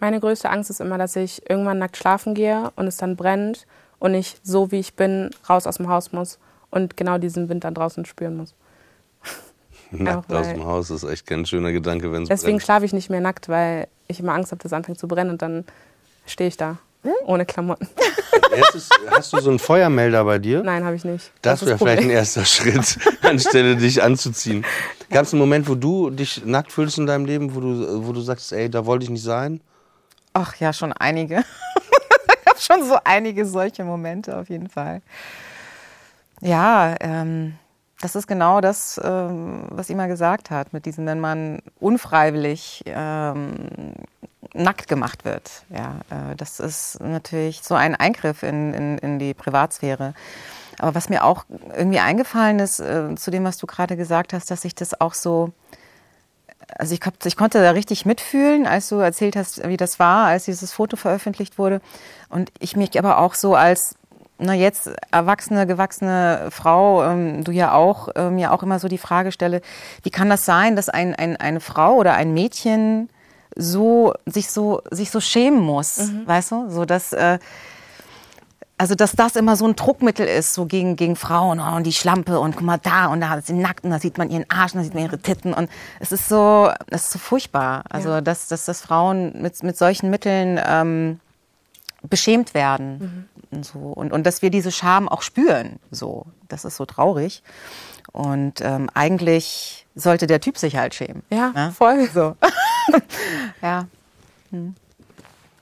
Meine größte Angst ist immer, dass ich irgendwann nackt schlafen gehe und es dann brennt und ich so wie ich bin raus aus dem Haus muss und genau diesen Wind dann draußen spüren muss. [laughs] Nackt aus dem Haus ist echt kein schöner Gedanke, wenn es Deswegen schlafe ich nicht mehr nackt, weil ich immer Angst habe, dass es anfängt zu brennen und dann stehe ich da hm? ohne Klamotten. erstes, hast du so einen Feuermelder bei dir? Nein, habe ich nicht. Das, ist wäre vielleicht ein erster [laughs] Schritt, anstelle dich anzuziehen. Gab es einen Moment, wo du dich nackt fühlst in deinem Leben, wo du, wo du sagst, ey, da wollte ich nicht sein? Ach ja, schon einige. [laughs] ich habe schon so einige solche Momente auf jeden Fall. Ja, ähm, das ist genau das, ähm, was Ima gesagt hat, mit diesem, wenn man unfreiwillig ähm, nackt gemacht wird. Ja, äh, das ist natürlich so ein Eingriff in, in, in die Privatsphäre. Aber was mir auch irgendwie eingefallen ist, äh, zu dem, was du gerade gesagt hast, dass ich das auch so, also ich, ich, konnte da richtig mitfühlen, als du erzählt hast, wie das war, als dieses Foto veröffentlicht wurde. Und ich mich aber auch so als, na jetzt erwachsene, gewachsene Frau, ähm, du ja auch, äh, mir auch immer so die Frage stelle, wie kann das sein, dass ein, ein, eine Frau oder ein Mädchen so, sich so, sich so schämen muss, mhm. weißt du? So, dass, äh, also dass das immer so ein Druckmittel ist, so gegen, gegen Frauen oh, und die Schlampe und guck mal da und da ist sie nackt und da sieht man ihren Arsch und da sieht man ihre Titten und es ist so, es ist so furchtbar. Also ja. dass, dass, dass Frauen mit, mit solchen Mitteln ähm, beschämt werden mhm. und so und, und dass wir diese Scham auch spüren. So, das ist so traurig. Und ähm, eigentlich sollte der Typ sich halt schämen. Ja, ne? voll so. [laughs] [laughs] ja. Hm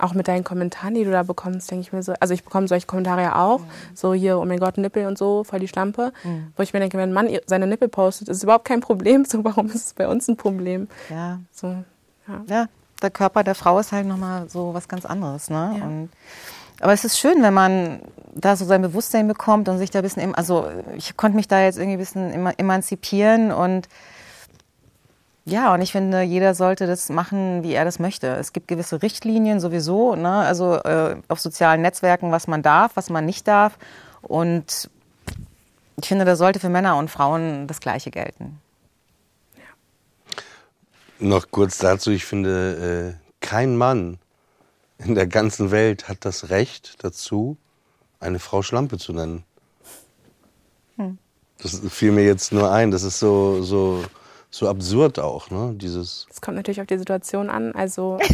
auch mit deinen Kommentaren, die du da bekommst, denke ich mir so, also ich bekomme solche Kommentare ja auch, mhm. so hier, oh mein Gott, Nippel und so, voll die Stampe, mhm. wo ich mir denke, wenn ein Mann seine Nippel postet, ist es überhaupt kein Problem, [laughs] so warum ist es bei uns ein Problem? Ja. So, ja. ja der Körper der Frau ist halt nochmal so was ganz anderes, ne? Ja. Und, aber es ist schön, wenn man da so sein Bewusstsein bekommt und sich da ein bisschen, also ich konnte mich da jetzt irgendwie ein bisschen emanzipieren und ja, und ich finde, jeder sollte das machen, wie er das möchte. Es gibt gewisse Richtlinien sowieso, ne? also äh, auf sozialen Netzwerken, was man darf, was man nicht darf. Und ich finde, da sollte für Männer und Frauen das Gleiche gelten. Noch kurz dazu, ich finde, äh, kein Mann in der ganzen Welt hat das Recht dazu, eine Frau Schlampe zu nennen. Hm. Das fiel mir jetzt nur ein. Das ist so, so so absurd auch, ne? Dieses. Es kommt natürlich auf die Situation an. Also [laughs]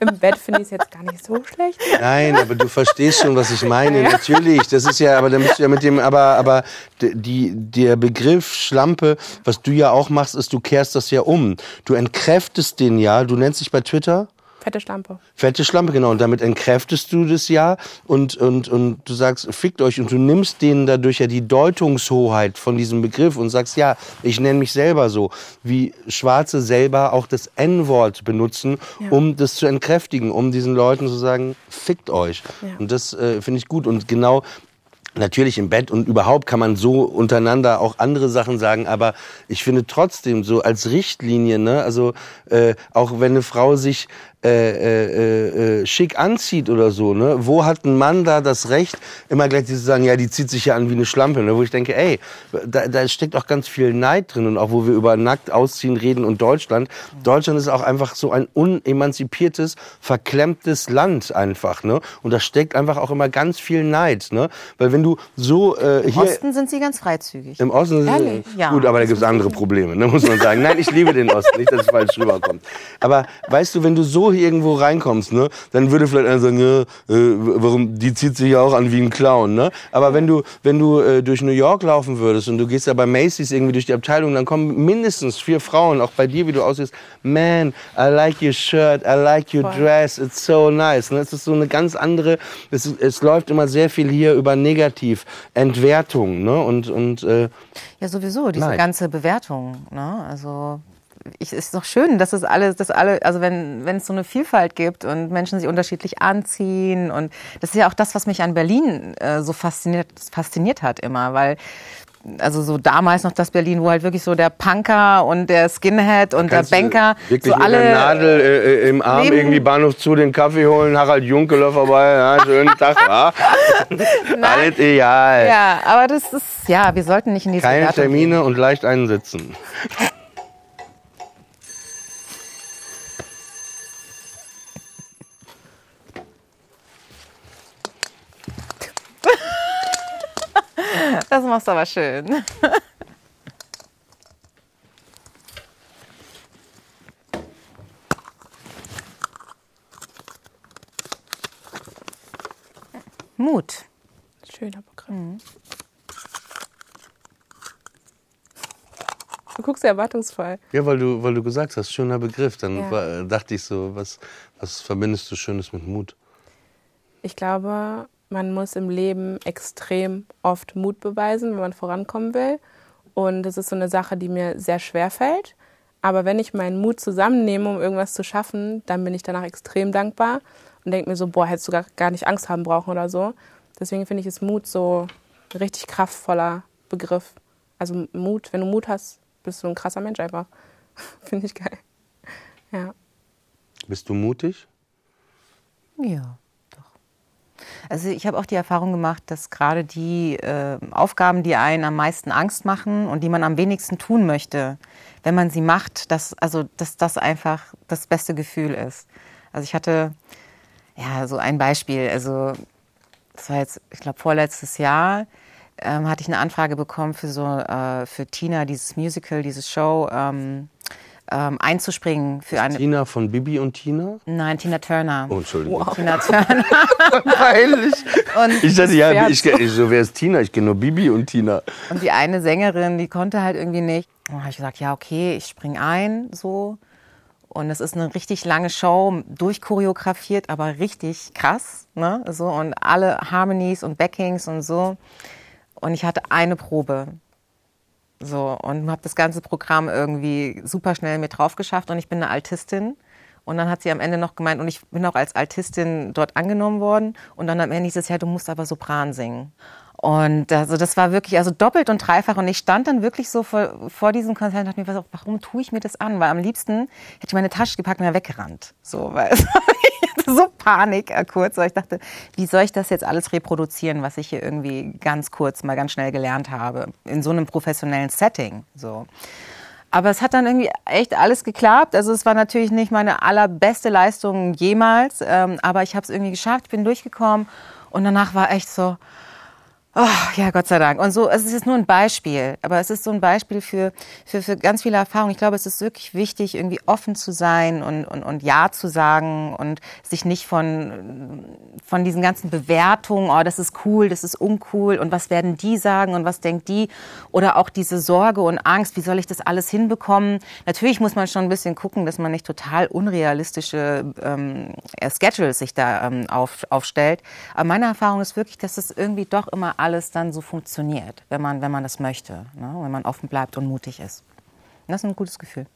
im Bett finde ich es jetzt gar nicht so schlecht. Nein, aber du verstehst schon, was ich meine. Ja. Natürlich, das ist ja, aber dann bist du ja mit dem, aber, aber die, der Begriff Schlampe, was du ja auch machst, ist, du kehrst das ja um. Du entkräftest den ja. Du nennst dich bei Twitter Fette Schlampe. Fette Schlampe, genau. Und damit entkräftest du das ja und, und, und du sagst, fickt euch und du nimmst denen dadurch ja die Deutungshoheit von diesem Begriff und sagst, ja, ich nenne mich selber so. Wie Schwarze selber auch das N-Wort benutzen, ja. um das zu entkräftigen, um diesen Leuten zu sagen, fickt euch. Ja. Und das äh, finde ich gut. Und genau Natürlich im Bett und überhaupt kann man so untereinander auch andere Sachen sagen, aber ich finde trotzdem so als Richtlinie, ne, also äh, auch wenn eine Frau sich äh, äh, äh, schick anzieht oder so, ne? Wo hat ein Mann da das Recht, immer gleich zu sagen, ja, die zieht sich ja an wie eine Schlampe, ne? Wo ich denke, ey, da, da steckt auch ganz viel Neid drin und auch wo wir über nackt ausziehen reden und Deutschland. Deutschland ist auch einfach so ein unemanzipiertes, verklemmtes Land einfach, ne? Und da steckt einfach auch immer ganz viel Neid, ne? Weil wenn du so äh, hier... Im Osten sind sie ganz freizügig. Im Osten sind sie... Ja. Gut, aber da gibt es andere Probleme, ne? Muss man sagen. Nein, ich liebe den Osten, nicht, dass es falsch rüberkommt. Aber weißt du, wenn du so irgendwo reinkommst, ne, dann würde vielleicht einer sagen, äh, warum, die zieht sich ja auch an wie ein Clown, ne? Aber wenn du, wenn du äh, durch New York laufen würdest und du gehst da bei Macy's irgendwie durch die Abteilung, dann kommen mindestens vier Frauen, auch bei dir, wie du aussiehst, man, I like your shirt, I like your dress, it's so nice. Ne? Es ist so eine ganz andere, es, es läuft immer sehr viel hier über Negativ, Entwertung, ne? Und, und äh, ja, sowieso, diese Nein. ganze Bewertung, ne? Also ich, ist doch schön, dass es alles, dass alle, also wenn, wenn es so eine Vielfalt gibt und Menschen sich unterschiedlich anziehen und das ist ja auch das, was mich an Berlin äh, so fasziniert, fasziniert hat immer, weil also so damals noch das Berlin, wo halt wirklich so der Punker und der Skinhead und der Banker wirklich so alle mit der Nadel äh, äh im Arm irgendwie Bahnhof zu den Kaffee holen, Harald Junke läuft vorbei, ja, schönen [laughs] Tag, ja. Alles egal. Ja, aber das ist ja, wir sollten nicht in diese Keine Termine gehen. und leicht einsitzen. [laughs] Das machst du aber schön. Mut. Schöner Begriff. Mhm. Du guckst erwartungsvoll. Ja, weil du, weil du gesagt hast, schöner Begriff. Dann ja. war, dachte ich so, was, was verbindest du Schönes mit Mut? Ich glaube, man muss im Leben extrem oft Mut beweisen, wenn man vorankommen will. Und das ist so eine Sache, die mir sehr schwer fällt. Aber wenn ich meinen Mut zusammennehme, um irgendwas zu schaffen, dann bin ich danach extrem dankbar und denke mir so, boah, hättest du gar, gar nicht Angst haben brauchen oder so. Deswegen finde ich, ist Mut so ein richtig kraftvoller Begriff. Also Mut, wenn du Mut hast, bist du ein krasser Mensch einfach. [laughs] finde ich geil. Ja. Bist du mutig? Ja. Also ich habe auch die Erfahrung gemacht, dass gerade die äh, Aufgaben, die einen am meisten Angst machen und die man am wenigsten tun möchte, wenn man sie macht, dass, also, dass das einfach das beste Gefühl ist. Also ich hatte ja so ein Beispiel, also das war jetzt, ich glaube, vorletztes Jahr ähm, hatte ich eine Anfrage bekommen für so äh, für Tina, dieses Musical, diese Show. Ähm, ähm, einzuspringen für eine. Tina von Bibi und Tina? Nein, Tina Turner. Oh, Entschuldigung. Wow. Tina [laughs] Turner. Peinlich. Und ich dachte, ja, ich, ich, so wer ist Tina? Ich kenne nur Bibi und Tina. Und die eine Sängerin, die konnte halt irgendwie nicht. Und dann habe ich gesagt, ja, okay, ich spring ein, so. Und es ist eine richtig lange Show, durchchoreografiert, aber richtig krass, ne? So und alle Harmonies und Backings und so. Und ich hatte eine Probe so, und habe das ganze Programm irgendwie super schnell mit drauf geschafft und ich bin eine Altistin. Und dann hat sie am Ende noch gemeint, und ich bin auch als Altistin dort angenommen worden. Und dann am Ende hieß es, ja, du musst aber Sopran singen. Und also das war wirklich also doppelt und dreifach. Und ich stand dann wirklich so vor, vor diesem Konzert und dachte mir, warum tue ich mir das an? Weil am liebsten hätte ich meine Tasche gepackt und wäre weggerannt. So, weil [laughs] so Panik äh, kurz, weil ich dachte, wie soll ich das jetzt alles reproduzieren, was ich hier irgendwie ganz kurz, mal ganz schnell gelernt habe, in so einem professionellen Setting, so. Aber es hat dann irgendwie echt alles geklappt. Also es war natürlich nicht meine allerbeste Leistung jemals, ähm, aber ich habe es irgendwie geschafft, ich bin durchgekommen und danach war echt so, Oh, ja, Gott sei Dank. Und so, es ist jetzt nur ein Beispiel, aber es ist so ein Beispiel für, für, für ganz viele Erfahrungen. Ich glaube, es ist wirklich wichtig, irgendwie offen zu sein und, und, und Ja zu sagen und sich nicht von, von diesen ganzen Bewertungen, oh, das ist cool, das ist uncool und was werden die sagen und was denkt die oder auch diese Sorge und Angst, wie soll ich das alles hinbekommen? Natürlich muss man schon ein bisschen gucken, dass man nicht total unrealistische ähm, Schedules sich da ähm, auf, aufstellt. Aber meine Erfahrung ist wirklich, dass es irgendwie doch immer alles dann so funktioniert, wenn man, wenn man das möchte, ne? wenn man offen bleibt und mutig ist. Und das ist ein gutes Gefühl.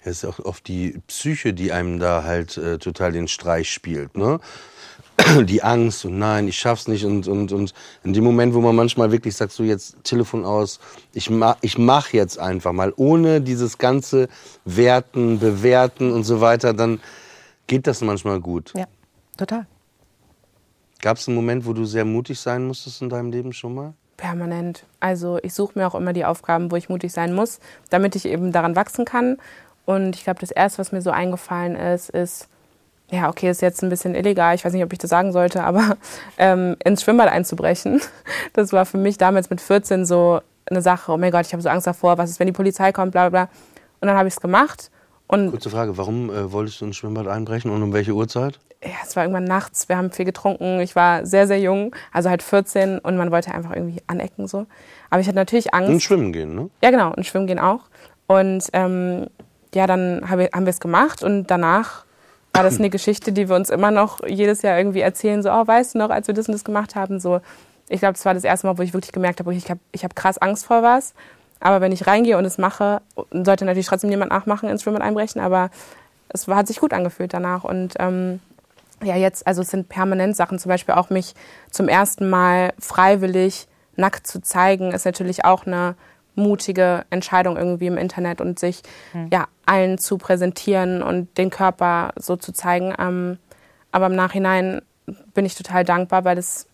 Es ist auch oft die Psyche, die einem da halt äh, total den Streich spielt. Ne? [clears throat] Die Angst und nein, ich schaff's nicht. Und, und, und in dem Moment, wo man manchmal wirklich sagt, so jetzt Telefon aus, ich mach, ich mach jetzt einfach mal, ohne dieses ganze Werten, Bewerten und so weiter, dann geht das manchmal gut. Ja, total. Gab es einen Moment, wo du sehr mutig sein musstest in deinem Leben schon mal? Permanent. Also ich suche mir auch immer die Aufgaben, wo ich mutig sein muss, damit ich eben daran wachsen kann. Und ich glaube, das Erste, was mir so eingefallen ist, ist, ja, okay, ist jetzt ein bisschen illegal, ich weiß nicht, ob ich das sagen sollte, aber [laughs] ähm, ins Schwimmbad einzubrechen. [laughs] Das war für mich damals mit 14 so eine Sache, oh mein Gott, ich habe so Angst davor, was ist, wenn die Polizei kommt, bla bla bla. Und dann habe ich es gemacht. Und Kurze Frage, warum äh, wolltest du ins Schwimmbad einbrechen und um welche Uhrzeit? ja, es war irgendwann nachts, wir haben viel getrunken, ich war sehr, sehr jung, also halt 14 und man wollte einfach irgendwie anecken so. Aber ich hatte natürlich Angst. Und schwimmen gehen, ne? Ja, genau, und schwimmen gehen auch. Und ähm, ja, dann haben wir es gemacht und danach war das eine Geschichte, die wir uns immer noch jedes Jahr irgendwie erzählen, so, oh, weißt du noch, als wir das und das gemacht haben, so. Ich glaube, das war das erste Mal, wo ich wirklich gemerkt habe, ich habe ich hab krass Angst vor was. Aber wenn ich reingehe und es mache, sollte natürlich trotzdem jemand nachmachen, ins Schwimmbad einbrechen, aber es hat sich gut angefühlt danach. Und ähm, ja jetzt, also es sind permanent Sachen, zum Beispiel auch mich zum ersten Mal freiwillig nackt zu zeigen, ist natürlich auch eine mutige Entscheidung irgendwie im Internet und sich mhm. ja allen zu präsentieren und den Körper so zu zeigen. Ähm, aber im Nachhinein bin ich total dankbar, weil es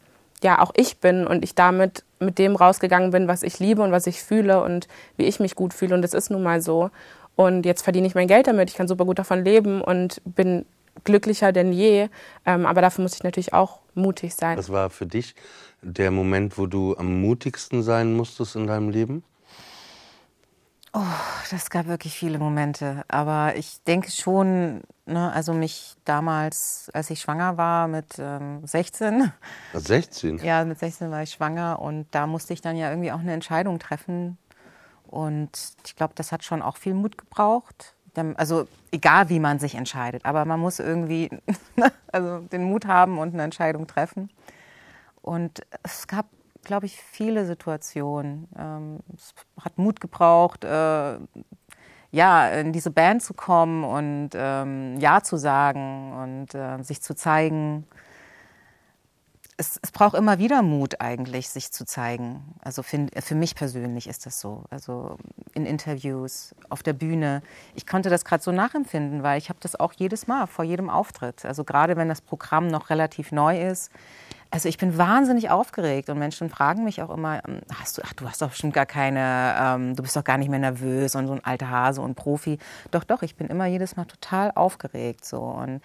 ja auch ich bin und ich damit mit dem rausgegangen bin, was ich liebe und was ich fühle und wie ich mich gut fühle und das ist nun mal so. Und jetzt verdiene ich mein Geld damit, ich kann super gut davon leben und bin glücklicher denn je. Ähm, aber dafür muss ich natürlich auch mutig sein. Was war für dich der Moment, wo du am mutigsten sein musstest in deinem Leben? Oh, das gab wirklich viele Momente. Aber ich denke schon, Ne? Also mich damals, als ich schwanger war mit ähm, 16. 16? Ja, mit 16 war ich schwanger und da musste ich dann ja irgendwie auch eine Entscheidung treffen. Und ich glaube, das hat schon auch viel Mut gebraucht. Also egal, wie man sich entscheidet, aber man muss irgendwie [laughs] also den Mut haben und eine Entscheidung treffen. Und es gab, glaube ich, viele Situationen. Ähm, es hat Mut gebraucht, äh, ja, in diese Band zu kommen und ähm, Ja zu sagen und äh, sich zu zeigen. Es, es, braucht immer wieder Mut eigentlich, sich zu zeigen. Also für, für mich persönlich ist das so. Also in Interviews, auf der Bühne. Ich konnte das gerade so nachempfinden, weil ich habe das auch jedes Mal vor jedem Auftritt. Also gerade wenn das Programm noch relativ neu ist, also ich bin wahnsinnig aufgeregt und Menschen fragen mich auch immer, ähm, hast du, ach, du hast doch bestimmt gar keine, ähm, du bist doch gar nicht mehr nervös und so ein alter Hase und Profi. Doch, doch, ich bin immer jedes Mal total aufgeregt so und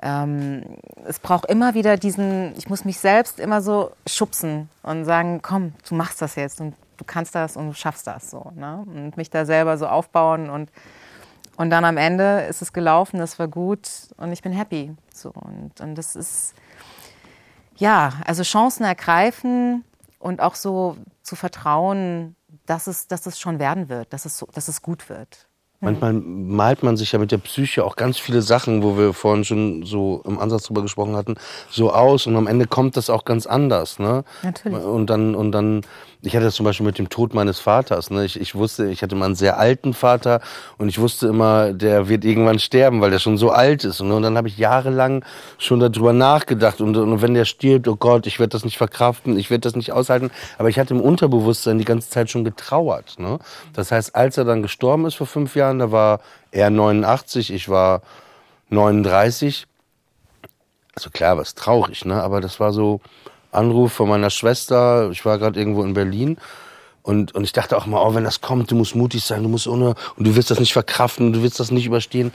ähm, es braucht immer wieder diesen, ich muss mich selbst immer so schubsen und sagen, komm, du machst das jetzt und du kannst das und du schaffst das so. Ne? Und mich da selber so aufbauen und und dann am Ende ist es gelaufen, das war gut und ich bin happy. So und, und das ist ja, also Chancen ergreifen und auch so zu vertrauen, dass es, dass es schon werden wird, dass es, so, dass es gut wird. Manchmal malt man sich ja mit der Psyche auch ganz viele Sachen, wo wir vorhin schon so im Ansatz drüber gesprochen hatten, so aus und am Ende kommt das auch ganz anders. Ne? Natürlich. Und dann, und dann ich hatte das zum Beispiel mit dem Tod meines Vaters. Ne? Ich, ich wusste, ich hatte mal einen sehr alten Vater und ich wusste immer, der wird irgendwann sterben, weil der schon so alt ist. Und, und dann habe ich jahrelang schon darüber nachgedacht. Und, und wenn der stirbt, oh Gott, ich werde das nicht verkraften, ich werde das nicht aushalten. Aber ich hatte im Unterbewusstsein die ganze Zeit schon getrauert. Ne? Das heißt, als er dann gestorben ist vor fünf Jahren, da war er 89, ich war 39. Also klar, was traurig, ne? Aber das war so, Anruf von meiner Schwester. Ich war gerade irgendwo in Berlin. Und, und ich dachte auch mal, oh, wenn das kommt, du musst mutig sein, du musst ohne, und du wirst das nicht verkraften, du wirst das nicht überstehen.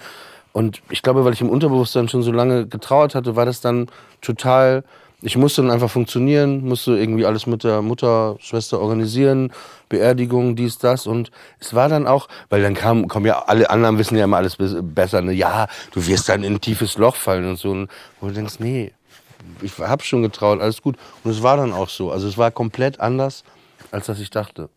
Und ich glaube, weil ich im Unterbewusstsein schon so lange getrauert hatte, war das dann total, ich musste dann einfach funktionieren, musste irgendwie alles mit der Mutter, Schwester organisieren, Beerdigung, dies, das. Und es war dann auch, weil dann kam, kommen ja alle anderen wissen ja immer alles besser, ne? Ja, du wirst dann in ein tiefes Loch fallen und so. Und wo du denkst, nee, ich habe schon getraut, alles gut. Und es war dann auch so. Also es war komplett anders, als das ich dachte.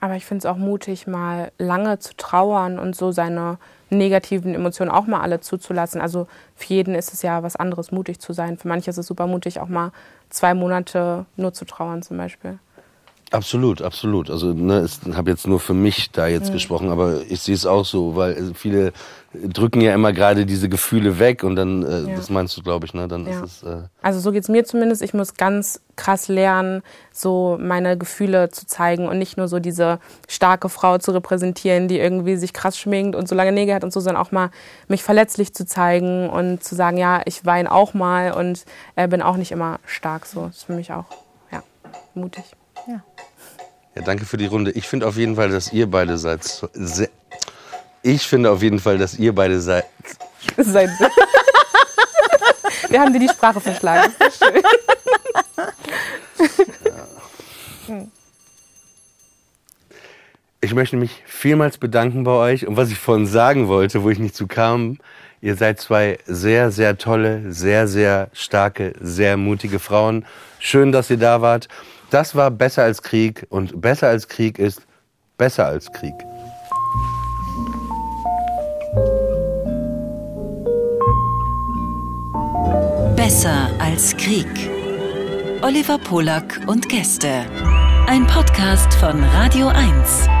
Aber ich finde es auch mutig, mal lange zu trauern und so seine negativen Emotionen auch mal alle zuzulassen. Also für jeden ist es ja was anderes, mutig zu sein. Für manche ist es super mutig, auch mal zwei Monate nur zu trauern zum Beispiel. Absolut, absolut. Also ne, ich habe jetzt nur für mich da jetzt mhm. gesprochen, aber ich sehe es auch so, weil viele drücken ja immer gerade diese Gefühle weg und dann, äh, ja. das meinst du, glaube ich, ne? Dann ja. ist es. Äh also so geht's mir zumindest. Ich muss ganz krass lernen, so meine Gefühle zu zeigen und nicht nur so diese starke Frau zu repräsentieren, die irgendwie sich krass schminkt und so lange Nägel hat und so, sondern auch mal mich verletzlich zu zeigen und zu sagen, ja, ich weine auch mal und äh, bin auch nicht immer stark. So das ist für mich auch ja mutig. Ja. Ja, danke für die Runde. Ich finde auf jeden Fall, dass ihr beide seid sehr. Ich finde auf jeden Fall, dass ihr beide seid. [laughs] seid Wir haben dir die Sprache verschlagen. [laughs] Das ist schön. Ja. Ich möchte mich vielmals bedanken bei euch und was ich vorhin sagen wollte, wo ich nicht zu kam, ihr seid zwei sehr, sehr tolle, sehr, sehr starke, sehr mutige Frauen. Schön, dass ihr da wart. Das war besser als Krieg und besser als Krieg ist besser als Krieg. Besser als Krieg. Oliver Polak und Gäste. Ein Podcast von Radio 1.